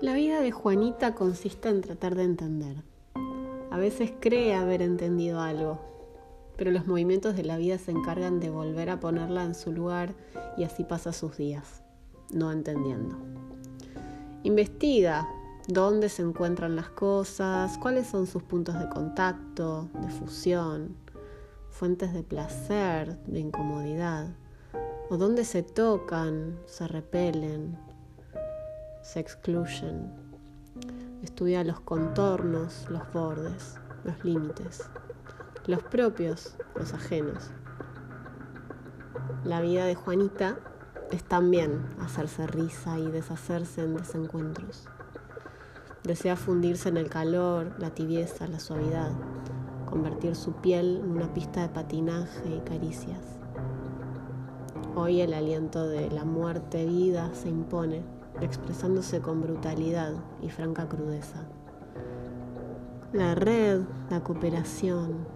de Juanita consiste en tratar de entender. A veces cree haber entendido algo, pero los movimientos de la vida se encargan de volver a ponerla en su lugar y así pasa sus días, no entendiendo. Investiga dónde se encuentran las cosas, cuáles son sus puntos de contacto, de fusión, fuentes de placer, de incomodidad, o dónde se tocan, se repelen, se excluyen. Estudia los contornos, los bordes, los límites, los propios, los ajenos. La vida de Juanita es también hacerse risa y deshacerse en desencuentros. Desea fundirse en el calor, la tibieza, la suavidad, convertir su piel en una pista de patinaje y caricias. Hoy el aliento de la muerte vida se impone, expresándose con brutalidad y franca crudeza. La red, la cooperación,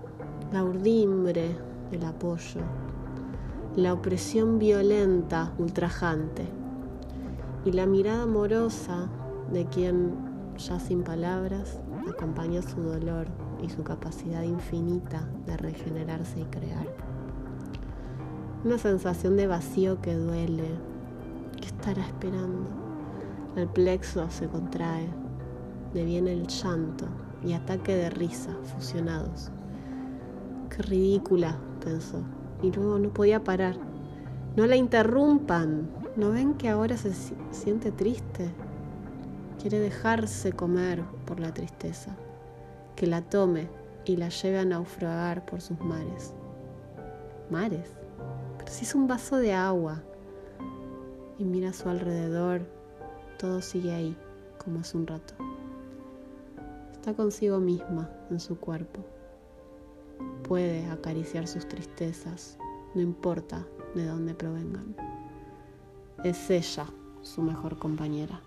la urdimbre, el apoyo, la opresión violenta, ultrajante, y la mirada amorosa de quien, ya sin palabras, acompaña su dolor y su capacidad infinita de regenerarse y crear. Una sensación de vacío que duele. ¿Qué estará esperando? El plexo se contrae, deviene el llanto y ataque de risa fusionados. Qué ridícula, pensó, y luego no podía parar. No la interrumpan. ¿No ven que ahora se siente triste? Quiere dejarse comer por la tristeza, que la tome y la lleve a naufragar por sus mares. ¿Mares? Pero si es un vaso de agua. Y mira a su alrededor, todo sigue ahí, como hace un rato. Está consigo misma en su cuerpo puede acariciar sus tristezas, no importa de dónde provengan. Es ella su mejor compañera.